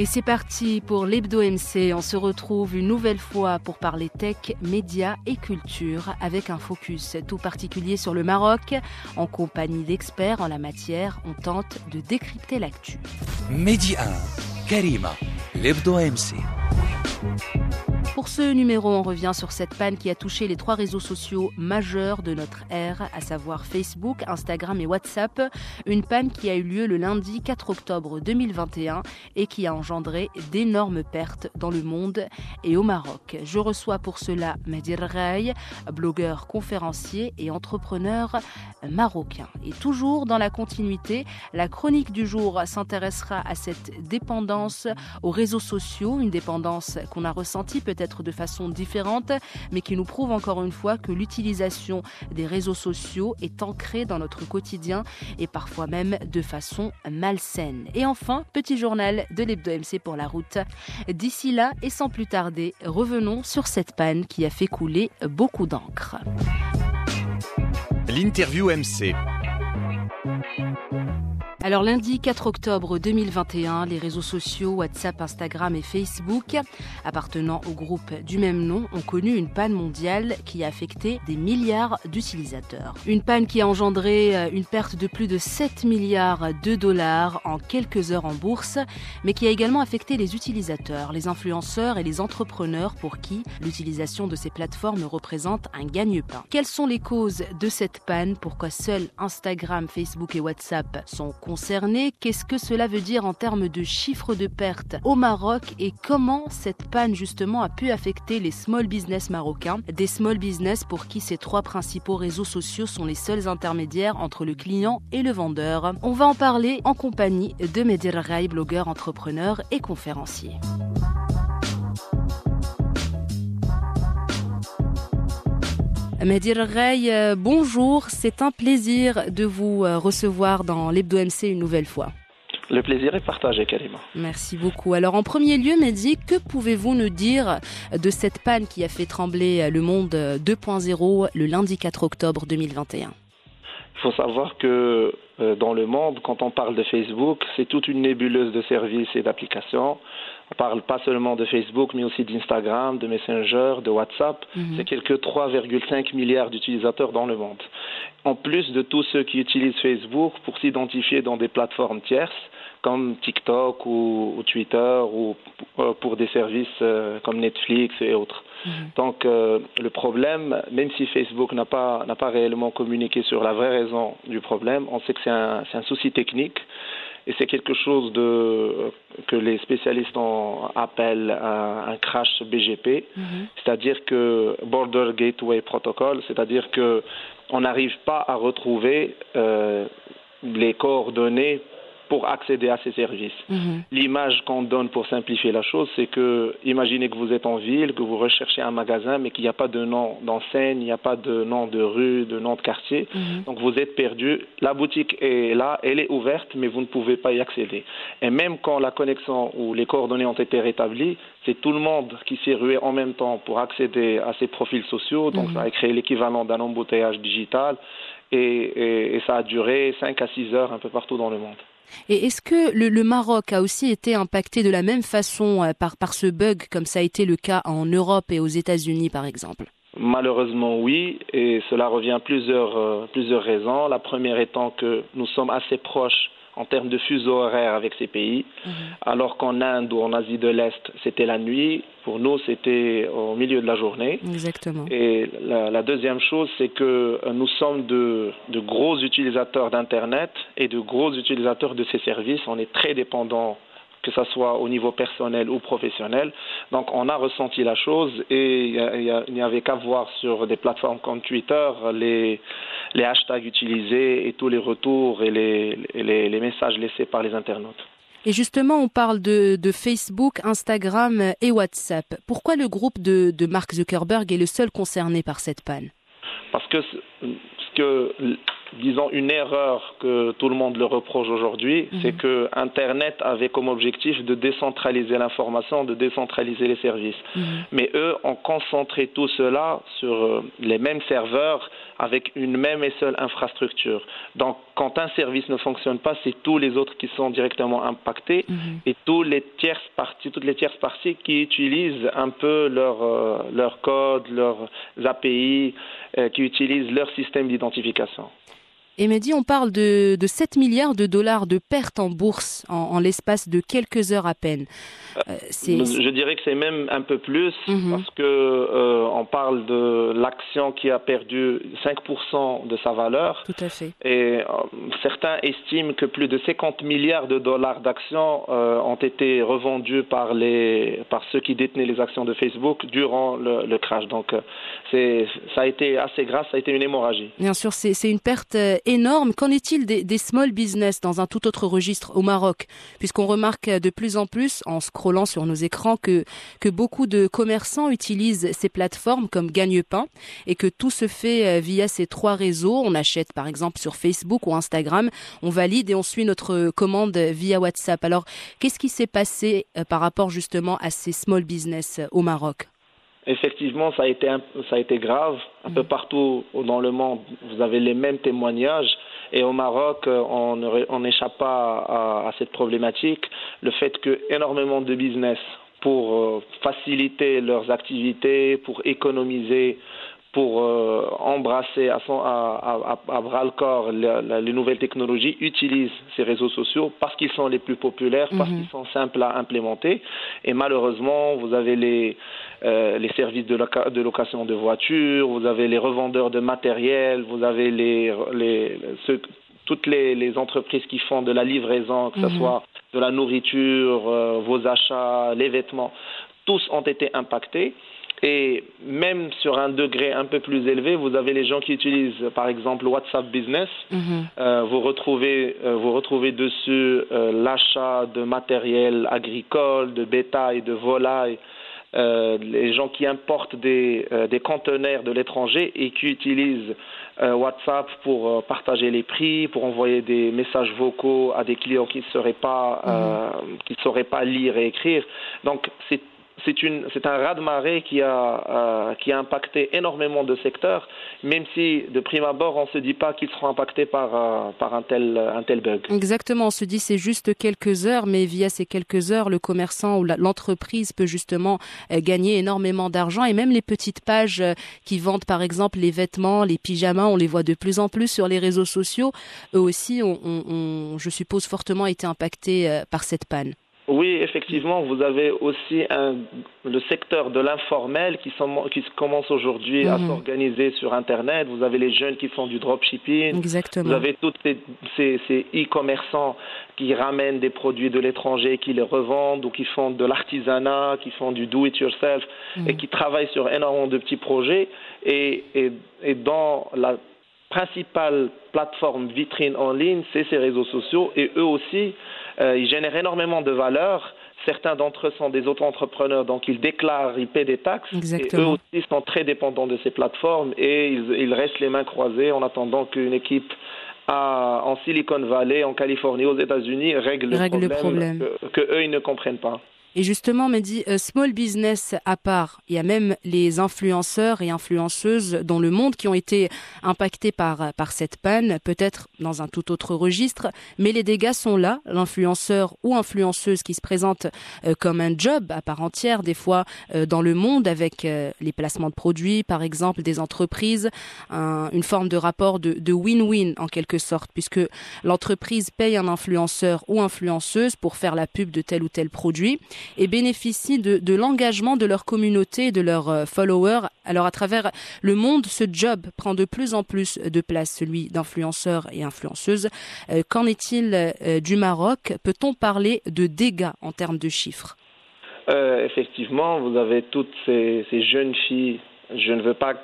Et c'est parti pour l'Hebdo MC. On se retrouve une nouvelle fois pour parler tech, médias et culture avec un focus tout particulier sur le Maroc. En compagnie d'experts en la matière, on tente de décrypter l'actu. Mehdi 1, Karima, l'Hebdo MC. Pour ce numéro, on revient sur cette panne qui a touché les trois réseaux sociaux majeurs de notre ère, à savoir Facebook, Instagram et WhatsApp. Une panne qui a eu lieu le lundi 4 octobre 2021 et qui a engendré d'énormes pertes dans le monde et au Maroc. Je reçois pour cela Medir Ray, blogueur, conférencier et entrepreneur marocain. Et toujours dans la continuité, la chronique du jour s'intéressera à cette dépendance aux réseaux sociaux, une dépendance qu'on a ressentie peut-être de façon différente, mais qui nous prouve encore une fois que l'utilisation des réseaux sociaux est ancrée dans notre quotidien et parfois même de façon malsaine. Et enfin, petit journal de l'Hebdo MC pour la route. D'ici là, et sans plus tarder, revenons sur cette panne qui a fait couler beaucoup d'encre. L'interview MC. Alors lundi 4 octobre 2021, les réseaux sociaux WhatsApp, Instagram et Facebook, appartenant au groupe du même nom, ont connu une panne mondiale qui a affecté des milliards d'utilisateurs. Une panne qui a engendré euh, une perte de plus de 7 milliards de dollars en quelques heures en bourse, mais qui a également affecté les utilisateurs, les influenceurs et les entrepreneurs pour qui l'utilisation de ces plateformes représente un gagne-pain. Quelles sont les causes de cette panne? Pourquoi seuls Instagram, Facebook et WhatsApp sont concernés, qu'est-ce que cela veut dire en termes de chiffres de pertes au Maroc et comment cette panne justement a pu affecter les small business marocains, des small business pour qui ces trois principaux réseaux sociaux sont les seuls intermédiaires entre le client et le vendeur. On va en parler en compagnie de Medir Ray, blogueur, entrepreneur et conférencier. Medir Ray, euh, bonjour, c'est un plaisir de vous euh, recevoir dans l'Hebdo MC une nouvelle fois. Le plaisir est partagé, Karima. Merci beaucoup. Alors en premier lieu, Mehdi, que pouvez-vous nous dire de cette panne qui a fait trembler le monde 2.0 le lundi 4 octobre 2021 Il faut savoir que euh, dans le monde, quand on parle de Facebook, c'est toute une nébuleuse de services et d'applications. On parle pas seulement de Facebook, mais aussi d'Instagram, de Messenger, de WhatsApp. C'est quelques 3,5 milliards d'utilisateurs dans le monde. En plus de tous ceux qui utilisent Facebook pour s'identifier dans des plateformes tierces, comme TikTok ou, ou Twitter, ou euh, pour des services euh, comme Netflix et autres. Donc euh, le problème, même si Facebook n'a pas, n'a pas réellement communiqué sur la vraie raison du problème, on sait que c'est un, c'est un souci technique et c'est quelque chose de, que les spécialistes en appellent un, un crash BGP, c'est-à-dire que Border Gateway Protocol, c'est-à-dire que on n'arrive pas à retrouver euh, les coordonnées pour accéder à ces services. L'image qu'on donne pour simplifier la chose, c'est que imaginez que vous êtes en ville, que vous recherchez un magasin, mais qu'il n'y a pas de nom d'enseigne, il n'y a pas de nom de rue, de nom de quartier. Donc vous êtes perdu. La boutique est là, elle est ouverte, mais vous ne pouvez pas y accéder. Et même quand la connexion ou les coordonnées ont été rétablies, c'est tout le monde qui s'est rué en même temps pour accéder à ces profils sociaux. Donc ça a créé l'équivalent d'un embouteillage digital. Et, et, et ça a duré 5 à 6 heures un peu partout dans le monde. Et est-ce que le, Maroc a aussi été impacté de la même façon euh, par, ce bug, comme ça a été le cas en Europe et aux États-Unis, par exemple? Malheureusement, oui, et cela revient à euh, plusieurs raisons. La première étant que nous sommes assez proches en termes de fuseau horaire avec ces pays, mmh. alors qu'en Inde ou en Asie de l'Est, c'était la nuit. Pour nous, c'était au milieu de la journée. Exactement. Et la, la deuxième chose, c'est que nous sommes de, de gros utilisateurs d'Internet et de gros utilisateurs de ces services. On est très dépendants que ce soit au niveau personnel ou professionnel. Donc on a ressenti la chose et il n'y avait qu'à voir sur des plateformes comme Twitter les, hashtags utilisés et tous les retours et les, messages laissés par les internautes. Et justement, on parle de, Facebook, Instagram et WhatsApp. Pourquoi le groupe de Mark Zuckerberg est le seul concerné par cette panne? Parce que ce que disons, une erreur que tout le monde le reproche aujourd'hui, mhm. c'est que Internet avait comme objectif de décentraliser l'information, de décentraliser les services. Mhm. Mais eux ont concentré tout cela sur euh, les mêmes serveurs avec une même et seule infrastructure. Donc, quand un service ne fonctionne pas, c'est tous les autres qui sont directement impactés mhm. et tous les tierces parties, toutes les tierces parties qui utilisent un peu leur, euh, leur code, leurs API, euh, qui utilisent leur système d'identification. Et Mehdi, on parle de, de 7 milliards de dollars de pertes en bourse en, l'espace de quelques heures à peine. Euh, je dirais que c'est même un peu plus mhm. parce que euh, on parle de l'action qui a perdu 5% de sa valeur. Tout à fait. Et euh, certains estiment que plus de 50 milliards de dollars d'actions ont été revendus par les par ceux qui détenaient les actions de Facebook durant le, le crash. Donc c'est ça a été assez grave, ça a été une hémorragie. Bien sûr, c'est une perte énorme. Qu'en est-il des, small business dans un tout autre registre au Maroc? Puisqu'on remarque de plus en plus, en scrollant sur nos écrans, que, que beaucoup de commerçants utilisent ces plateformes comme Gagne-Pain et que tout se fait euh, via ces trois réseaux. On achète par exemple sur Facebook ou Instagram, on valide et on suit notre commande via WhatsApp. Alors, qu'est-ce qui s'est passé euh, par rapport justement à ces small business euh, au Maroc? Effectivement, ça a été, ça a été grave. Un peu mm. partout dans le monde, vous avez les mêmes témoignages. Et au Maroc, euh, on n'échappe pas à, à, cette problématique. Le fait que énormément de business, pour euh, faciliter leurs activités, pour économiser, pour euh, embrasser à, son, à, à, à, bras le corps les nouvelles technologies utilisent ces réseaux sociaux parce qu'ils sont les plus populaires, parce mhm. qu'ils sont simples à implémenter. Et malheureusement, vous avez les, euh, les services de, de, location de voitures, vous avez les revendeurs de matériel, vous avez les, les, toutes les, les, entreprises qui font de la livraison, que ce mhm. soit de la nourriture, euh, vos achats, les vêtements, tous ont été impactés. Et même sur un degré un peu plus élevé, vous avez les gens qui utilisent, par exemple, WhatsApp Business. Mhm. Euh, vous retrouvez, euh, vous retrouvez dessus euh, l'achat de matériel agricole, de bétail, de volailles. les gens qui importent des, des conteneurs de l'étranger et qui utilisent WhatsApp pour partager les prix, pour envoyer des messages vocaux à des clients qui ne sauraient pas, mhm. qui sauraient pas lire et écrire. Donc c'est c'est un raz-de-marée euh, qui a impacté énormément de secteurs, même si de prime abord on ne se dit pas qu'ils seront impactés par, euh, un, tel, bug. Exactement, on se dit c'est juste quelques heures, mais via ces quelques heures, le commerçant ou l'entreprise peut justement euh, gagner énormément d'argent et même les petites pages qui vendent par exemple les vêtements, les pyjamas, on les voit de plus en plus sur les réseaux sociaux, eux aussi ont je suppose, fortement été impactés par cette panne. Oui, effectivement, vous avez aussi un, le secteur de l'informel qui, qui commence aujourd'hui à mhm. s'organiser sur Internet. Vous avez les jeunes qui font du dropshipping. Exactement. Vous avez tous ces e-commerçants qui ramènent des produits de l'étranger, qui les revendent ou qui font de l'artisanat, qui font du do-it-yourself mhm. et qui travaillent sur énormément de petits projets. Et, et, et dans la principale plateforme vitrine en ligne, c'est ces réseaux sociaux. Et eux aussi, euh, ils génèrent énormément de valeur. Certains d'entre eux sont des auto-entrepreneurs, donc ils déclarent, ils paient des taxes. Et eux aussi sont très dépendants de ces plateformes et ils, restent les mains croisées en attendant qu'une équipe en Silicon Valley, en Californie, aux États-Unis règle, le problème, Que, eux, ils ne comprennent pas. Et justement, me dit euh, small business à part, il y a même les influenceurs et influenceuses dans le monde qui ont été impactés par par cette panne, peut-être dans un tout autre registre, mais les dégâts sont là. L'influenceur ou influenceuse qui se présente euh, comme un job à part entière, des fois euh, dans le monde avec les placements de produits, par exemple, des entreprises, une forme de rapport de win-win en quelque sorte, puisque l'entreprise paye un influenceur ou influenceuse pour faire la pub de tel ou tel produit et bénéficient de, l'engagement de leur communauté de leurs euh, followers. Alors à travers le monde, ce job prend de plus en plus de place, celui d'influenceurs et influenceuses. Euh, qu'en est-il euh, du Maroc? Peut-on parler de dégâts en termes de chiffres? Effectivement, vous avez toutes ces, jeunes filles je ne veux pas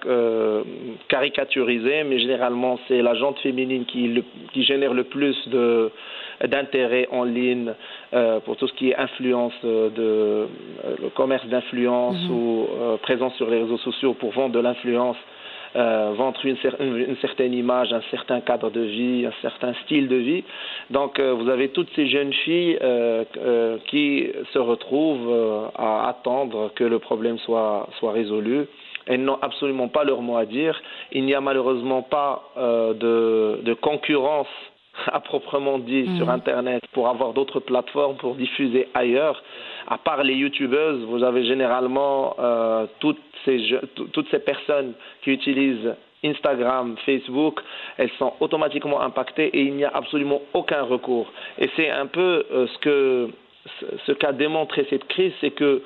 caricaturiser, mais généralement c'est la jante féminine qui, qui génère le plus de, d'intérêt en ligne euh, pour tout ce qui est influence euh, de euh, le commerce d'influence mhm. ou présence sur les réseaux sociaux pour vendre de l'influence. euh, vendre une, une, certaine image, un certain cadre de vie, un certain style de vie. Donc euh, vous avez toutes ces jeunes filles euh, euh qui se retrouvent euh, à attendre que le problème soit, soit résolu. Elles n'ont absolument pas leur mot à dire. Il n'y a malheureusement pas de, de concurrence à proprement dit mmh. sur Internet pour avoir d'autres plateformes pour diffuser ailleurs. À part les youtubeuses, vous avez généralement euh, toutes, ces toutes ces personnes qui utilisent Instagram, Facebook, elles sont automatiquement impactées et il n'y a absolument aucun recours. Et c'est un peu euh, ce que ce qu'a démontré cette crise, c'est que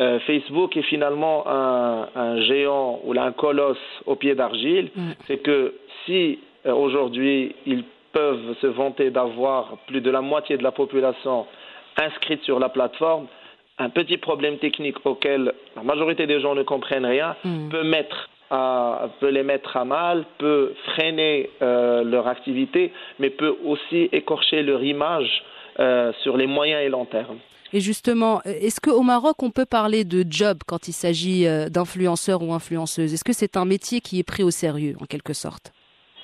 euh, Facebook est finalement un, un, géant ou un colosse au pied d'argile. Mmh. C'est que si euh, aujourd'hui il peuvent se vanter d'avoir plus de la moitié de la population inscrite sur la plateforme, un petit problème technique auquel la majorité des gens ne comprennent rien mm. peut, mettre à, peut les mettre à mal, peut freiner euh, leur activité, mais peut aussi écorcher leur image euh, sur les moyens et long terme. Et justement, est-ce qu'au Maroc, on peut parler de job quand il s'agit euh, d'influenceurs ou influenceuses? Est-ce que c'est un métier qui est pris au sérieux, en quelque sorte?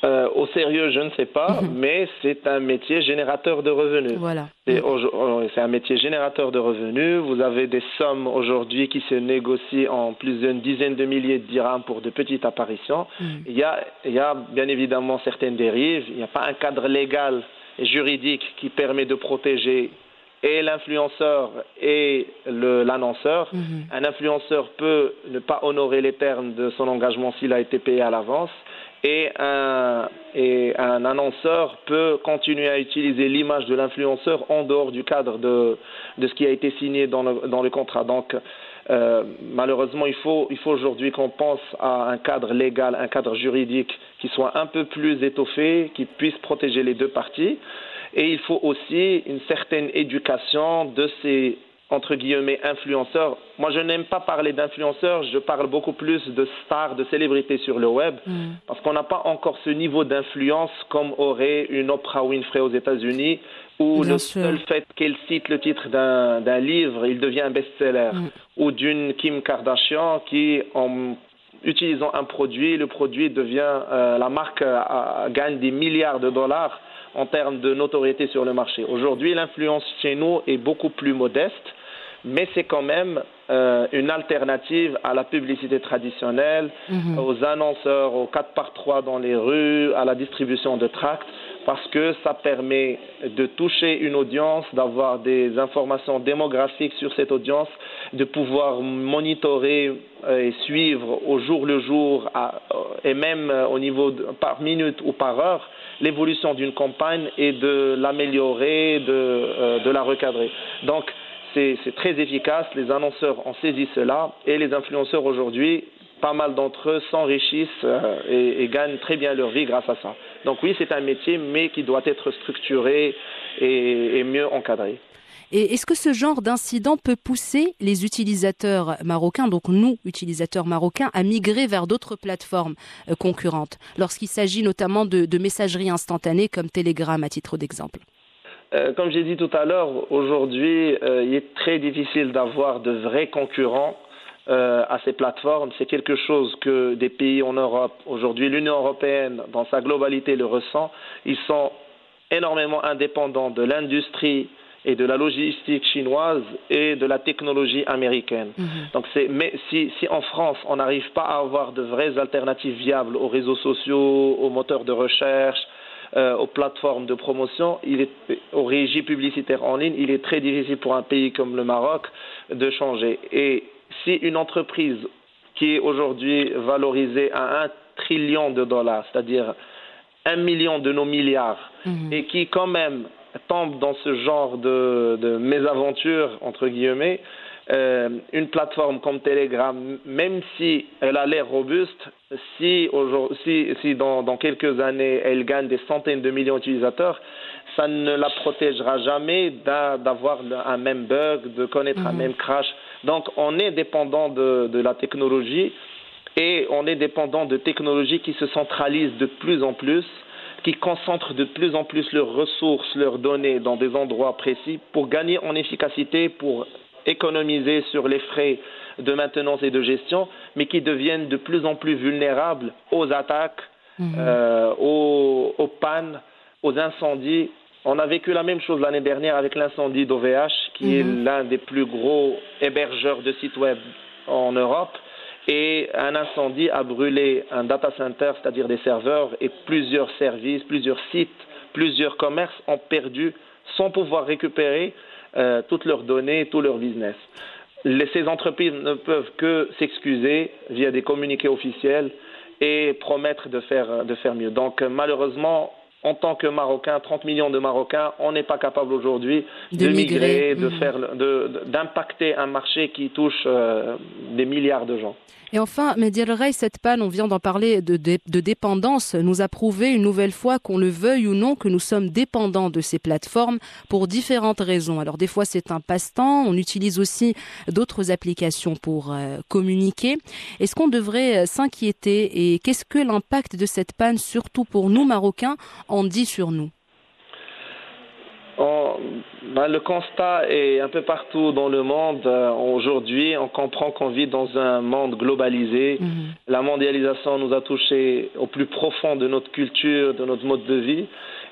Euh, au sérieux, je ne sais pas, mhm. mais c'est un métier générateur de revenus. Voilà. Euh, c'est un métier générateur de revenus. Vous avez des sommes aujourd'hui qui se négocient en plus d'une dizaine de milliers de dirhams pour de petites apparitions. Mhm. Il, y a, il y a bien évidemment certaines dérives. Il n'y a pas un cadre légal juridique qui permet de protéger et l'influenceur et l'annonceur. Mhm. Un influenceur peut ne pas honorer les termes de son engagement s'il a été payé à l'avance et un, et un annonceur peut continuer à utiliser l'image de l'influenceur en dehors du cadre de, de ce qui a été signé dans le, dans le contrat. Donc, euh, malheureusement, il faut, il faut aujourd'hui qu'on pense à un cadre légal, un cadre juridique qui soit un peu plus étoffé, qui puisse protéger les deux parties. Et il faut aussi une certaine éducation de ces entre guillemets influenceurs. Moi, je n'aime pas parler d'influenceurs, je parle beaucoup plus de stars, de célébrités sur le web, mm. parce qu'on n'a pas encore ce niveau d'influence comme aurait une Oprah Winfrey aux États-Unis, où Bien le sûr. seul fait qu'elle cite le titre d'un livre, il devient un best-seller, mm. ou d'une Kim Kardashian qui, en utilisant un produit, le produit devient, euh, la marque euh, gagne des milliards de dollars en termes de notoriété sur le marché. Aujourd'hui, l'influence chez nous est beaucoup plus modeste, mais c'est quand même euh, une alternative à la publicité traditionnelle, mmh. aux annonceurs, aux 4 par 3 dans les rues, à la distribution de tracts, parce que ça permet de toucher une audience, d'avoir des informations démographiques sur cette audience, de pouvoir monitorer euh, et suivre au jour le jour à, euh, et même au niveau de, par minute ou par heure l'évolution d'une campagne et de l'améliorer, de, euh, de la recadrer. Donc, c'est très efficace, les annonceurs ont saisi cela et les influenceurs aujourd'hui, pas mal d'entre eux s'enrichissent euh, et, gagnent très bien leur vie grâce à ça. Donc oui, c'est un métier, mais qui doit être structuré et, mieux encadré. Et est-ce que ce genre d'incident peut pousser les utilisateurs marocains, donc nous, utilisateurs marocains, à migrer vers d'autres plateformes euh, concurrentes, lorsqu'il s'agit notamment de, de messagerie instantanée comme Telegram à titre d'exemple? Euh, comme j'ai dit tout à l'heure, aujourd'hui, euh, il est très difficile d'avoir de vrais concurrents euh, à ces plateformes. C'est quelque chose que des pays en Europe, aujourd'hui l'Union européenne, dans sa globalité, le ressent. Ils sont énormément indépendants de l'industrie et de la logistique chinoise et de la technologie américaine. Mmh. Donc c'est, mais si, si en France on n'arrive pas à avoir de vraies alternatives viables aux réseaux sociaux, aux moteurs de recherche, euh, aux plateformes de promotion, il est, aux régies publicitaires en ligne, il est très difficile pour un pays comme le Maroc de changer. Et si une entreprise qui est aujourd'hui valorisée à un trillion de dollars, c'est-à-dire un million de nos milliards, mmh. et qui quand même tombe dans ce genre de, de mésaventure, entre guillemets, euh, une plateforme comme Telegram, même si elle a l'air robuste, si, si, si dans, dans, quelques années elle gagne des centaines de millions d'utilisateurs, ça ne la protégera jamais d'avoir un même bug, de connaître mmh. un mhm. même crash. Donc on est dépendant de, de la technologie et on est dépendant de technologies qui se centralisent de plus en plus qui concentrent de plus en plus leurs ressources, leurs données dans des endroits précis pour gagner en efficacité, pour économiser sur les frais de maintenance et de gestion, mais qui deviennent de plus en plus vulnérables aux attaques, mhm. euh, aux, aux, pannes, aux incendies. On a vécu la même chose l'année dernière avec l'incendie d'OVH, qui est mhm. l'un des plus gros hébergeurs de sites web en Europe. Et un incendie a brûlé un data center, c'est-à-dire des serveurs, et plusieurs services, plusieurs sites, plusieurs commerces ont perdu sans pouvoir récupérer euh, toutes leurs données, tout leur business ces entreprises ne peuvent que s'excuser via des communiqués officiels et promettre de faire, de faire mieux. Donc malheureusement, en tant que Marocains, 30 millions de Marocains, on n'est pas capable aujourd'hui de, migrer, de mmh. faire, d'impacter un marché qui touche euh, des milliards de gens. Et enfin, Medial Rey, cette panne, on vient d'en parler de, de, dépendance, nous a prouvé une nouvelle fois qu'on le veuille ou non que nous sommes dépendants de ces plateformes pour différentes raisons. Alors des fois c'est un passe-temps, on utilise aussi d'autres applications pour euh, communiquer. Est-ce qu'on devrait euh, s'inquiéter et qu'est-ce que l'impact de cette panne, surtout pour nous Marocains, en dit sur nous ben, le constat est un peu partout dans le monde. Euh, aujourd'hui, on comprend qu'on vit dans un monde globalisé. Mhm. La mondialisation nous a touchés au plus profond de notre culture, de notre mode de vie.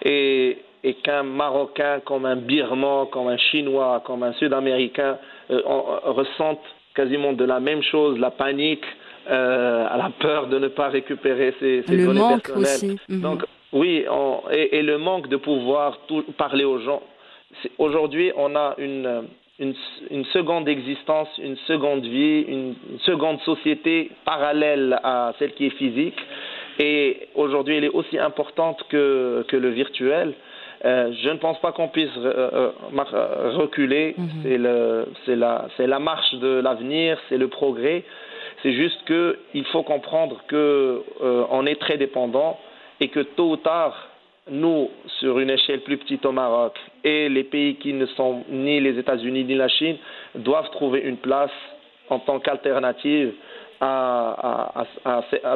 Et, et qu'un Marocain, comme un Birman, comme un Chinois, comme un Sud-Américain euh, ressentent quasiment de la même chose, la panique, euh, la peur de ne pas récupérer ses, ses le données manque personnelles. Aussi. Mhm. Donc, oui, et, le manque de pouvoir parler aux gens. Aujourd'hui, on a une, une, seconde existence, une seconde vie, une, seconde société parallèle à celle qui est physique. Et aujourd'hui, elle est aussi importante que, que le virtuel. Euh, je ne pense pas qu'on puisse euh, euh, reculer. Mhm. C'est la, la marche de l'avenir, c'est le progrès. C'est juste qu'il faut comprendre qu'on est très dépendant et que tôt ou tard, nous, sur une échelle plus petite au Maroc, et les pays qui ne sont ni les États-Unis ni la Chine, doivent trouver une place en tant qu'alternative à,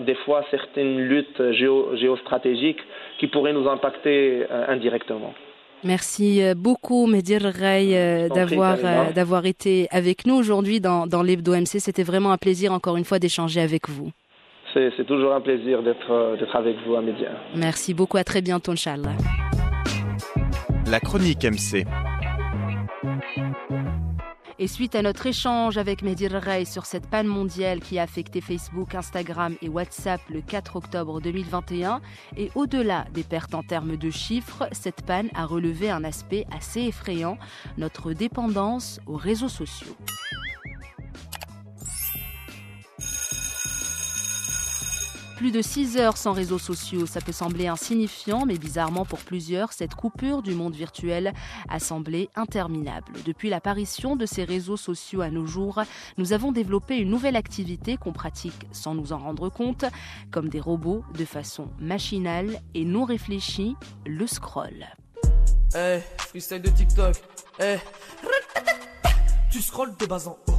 des fois certaines luttes géostratégiques qui pourraient nous impacter euh, indirectement. Merci euh, beaucoup, Medir Rey, euh, d'avoir d'avoir été avec nous aujourd'hui dans, dans l'Hebdo MC. C'était vraiment un plaisir, encore une fois, d'échanger avec vous. C'est toujours un plaisir euh, d'être avec vous à Média. Merci beaucoup, à très bientôt, Inch'Allah. La chronique MC. Et suite à notre échange avec Medir Rey sur cette panne mondiale qui a affecté Facebook, Instagram et WhatsApp le 4 octobre 2021, et au-delà des pertes en termes de chiffres, cette panne a relevé un aspect assez effrayant, notre dépendance aux réseaux sociaux. Plus de 6 heures sans réseaux sociaux, ça peut sembler insignifiant, mais bizarrement pour plusieurs, cette coupure du monde virtuel a semblé interminable. Depuis l'apparition de ces réseaux sociaux à nos jours, nous avons développé une nouvelle activité qu'on pratique sans nous en rendre compte, comme des robots de façon machinale et non réfléchie, le scroll. Eh, freestyle de TikTok. Eh, tu scrolles de bas en haut.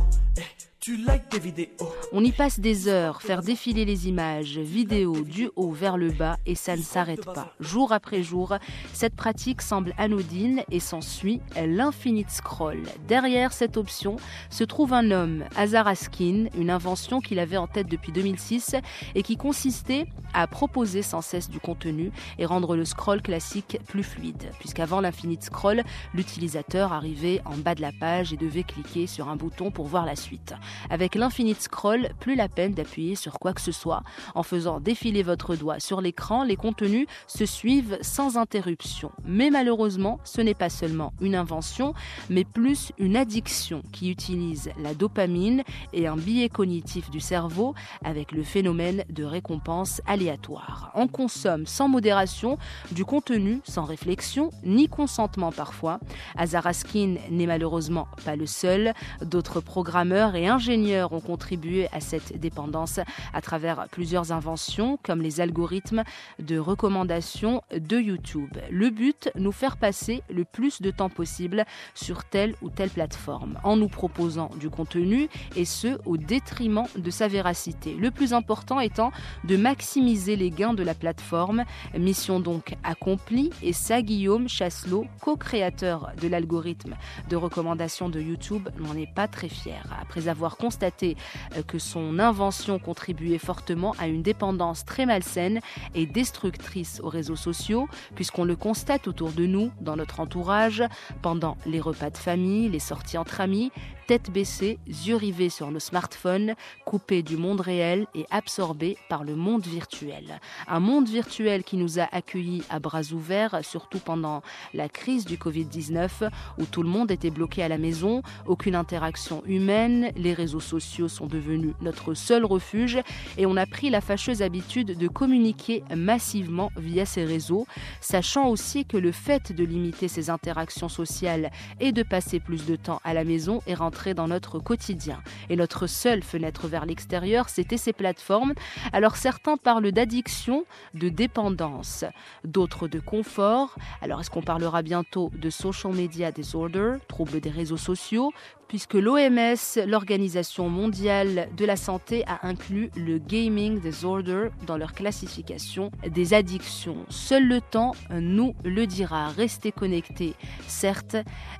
On y passe des heures, faire défiler les images, vidéos du haut vers le bas et ça ne s'arrête pas. Jour après jour, cette pratique semble anodine et s'ensuit l'infinite scroll. Derrière cette option se trouve un homme, Azar Askin, une invention qu'il avait en tête depuis 2006 et qui consistait à proposer sans cesse du contenu et rendre le scroll classique plus fluide. Puisqu'avant l'infinite scroll, l'utilisateur arrivait en bas de la page et devait cliquer sur un bouton pour voir la suite. Avec l'infinite scroll, plus la peine d'appuyer sur quoi que ce soit. En faisant défiler votre doigt sur l'écran, les contenus se suivent sans interruption. Mais malheureusement, ce n'est pas seulement une invention, mais plus une addiction qui utilise la dopamine et un biais cognitif du cerveau avec le phénomène de récompense aléatoire. On consomme sans modération du contenu sans réflexion ni consentement parfois. Azaraskin n'est malheureusement pas le seul. D'autres programmeurs et ingénieurs ont contribué à cette dépendance à travers plusieurs inventions comme les algorithmes de recommandation de YouTube. Le but, nous faire passer le plus de temps possible sur telle ou telle plateforme en nous proposant du contenu et ce au détriment de sa véracité. Le plus important étant de maximiser les gains de la plateforme. Mission donc accomplie et ça Guillaume Chasselot, co-créateur de l'algorithme de recommandation de YouTube, n'en est pas très fier. Après avoir constaté euh, que son invention contribuait fortement à une dépendance très malsaine et destructrice aux réseaux sociaux, puisqu'on le constate autour de nous, dans notre entourage, pendant les repas de famille, les sorties entre amis, tête baissée, yeux rivés sur nos smartphones, coupés du monde réel et absorbés par le monde virtuel. Un monde virtuel qui nous a accueillis à bras ouverts, surtout pendant la crise du Covid-19, où tout le monde était bloqué à la maison, aucune interaction humaine, les réseaux sociaux sont devenus notre seul refuge et on a pris la fâcheuse habitude de communiquer massivement via ces réseaux, sachant aussi que le fait de limiter ces interactions sociales et de passer plus de temps à la maison est rentré dans notre quotidien. Et notre seule fenêtre vers l'extérieur, c'était ces plateformes. Alors certains parlent d'addiction, de dépendance, d'autres de confort. Alors est-ce qu'on parlera bientôt de social media disorder, trouble des réseaux sociaux puisque l'OMS, l'Organisation mondiale de la santé, a inclus le gaming disorder dans leur classification des addictions. Seul le temps nous le dira. Restez connectés, certes,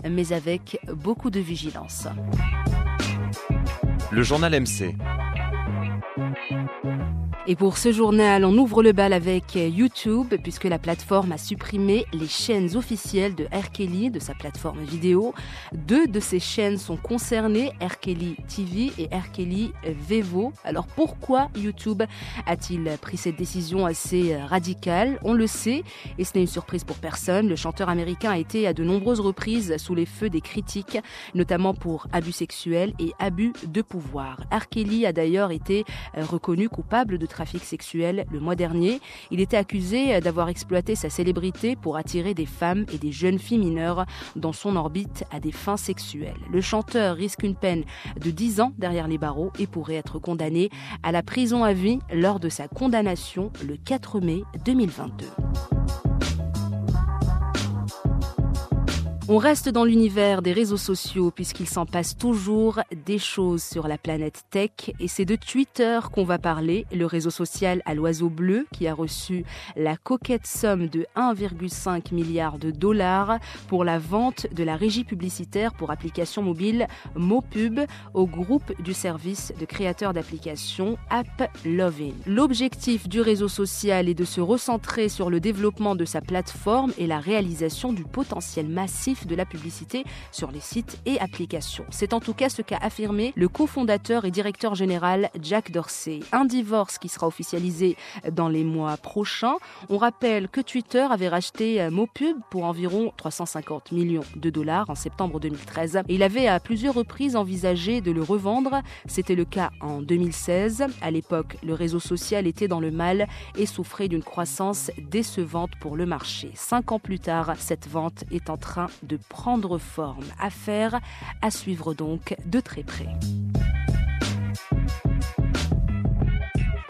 mais avec beaucoup de vigilance. Le journal MC. Et pour ce journal, on ouvre le bal avec YouTube, puisque la plateforme a supprimé les chaînes officielles de R. De sa plateforme vidéo. Deux de ces chaînes sont concernées, R. TV et R. Kelly Vevo. Alors pourquoi YouTube a-t-il pris cette décision assez radicale? On le sait, et ce n'est une surprise pour personne. Le chanteur américain a été à de nombreuses reprises sous les feux des critiques, notamment pour abus sexuels et abus de pouvoir. R. A d'ailleurs été reconnu coupable de trafic sexuel le mois dernier. Il était accusé d'avoir exploité sa célébrité pour attirer des femmes et des jeunes filles mineures dans son orbite à des fins sexuelles. Le chanteur risque une peine de 10 ans derrière les barreaux et pourrait être condamné à la prison à vie lors de sa condamnation le 4 mai 2022. On reste dans l'univers des réseaux sociaux puisqu'il s'en passe toujours des choses sur la planète tech et c'est de Twitter qu'on va parler, le réseau social à l'oiseau bleu qui a reçu la coquette somme de 1,5 milliard de dollars pour la vente de la régie publicitaire pour applications mobiles MoPub au groupe du service de créateurs d'applications AppLovin. L'objectif du réseau social est de se recentrer sur le développement de sa plateforme et la réalisation du potentiel massif de la publicité sur les sites et applications. C'est en tout cas ce qu'a affirmé le cofondateur et directeur général Jack Dorsey. Un divorce qui sera officialisé dans les mois prochains. On rappelle que Twitter avait racheté euh, Mopub pour environ 350 millions de dollars en septembre 2013. il avait à plusieurs reprises envisagé de le revendre. C'était le cas en 2016. À l'époque, le réseau social était dans le mal et souffrait d'une croissance décevante pour le marché. Cinq ans plus tard, cette vente est en train de prendre forme. Affaire à suivre donc de très près.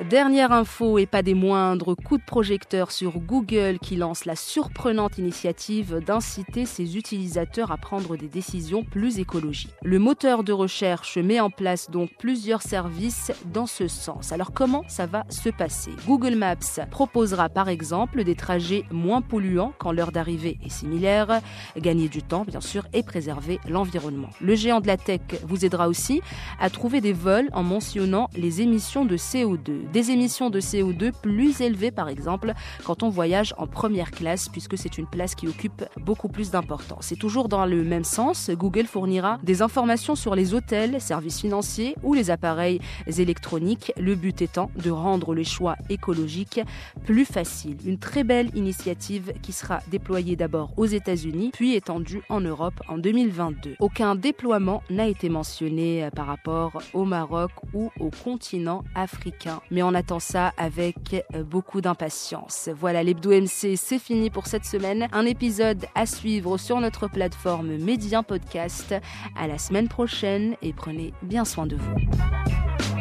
Dernière info et pas des moindres, coup de projecteur sur Google qui lance la surprenante initiative d'inciter ses utilisateurs à prendre des décisions plus écologiques. Le moteur de recherche met en place donc plusieurs services dans ce sens. Alors comment ça va se passer? Google Maps proposera par exemple des trajets moins polluants quand l'heure d'arrivée est similaire, gagner du temps bien sûr et préserver l'environnement. Le géant de la tech vous aidera aussi à trouver des vols en mentionnant les émissions de CO2 des émissions de CO2 plus élevées par exemple quand on voyage en première classe puisque c'est une place qui occupe beaucoup plus d'importance. C'est toujours dans le même sens, Google fournira des informations sur les hôtels, services financiers ou les appareils électroniques, le but étant de rendre les choix écologiques plus faciles. Une très belle initiative qui sera déployée d'abord aux États-Unis puis étendue en Europe en 2022. Aucun déploiement n'a été mentionné par rapport au Maroc ou au continent africain. Mais on attend ça avec euh, beaucoup d'impatience. Voilà, l'Hebdo MC, c'est fini pour cette semaine. Un épisode à suivre sur notre plateforme Médien Podcast. À la semaine prochaine et prenez bien soin de vous.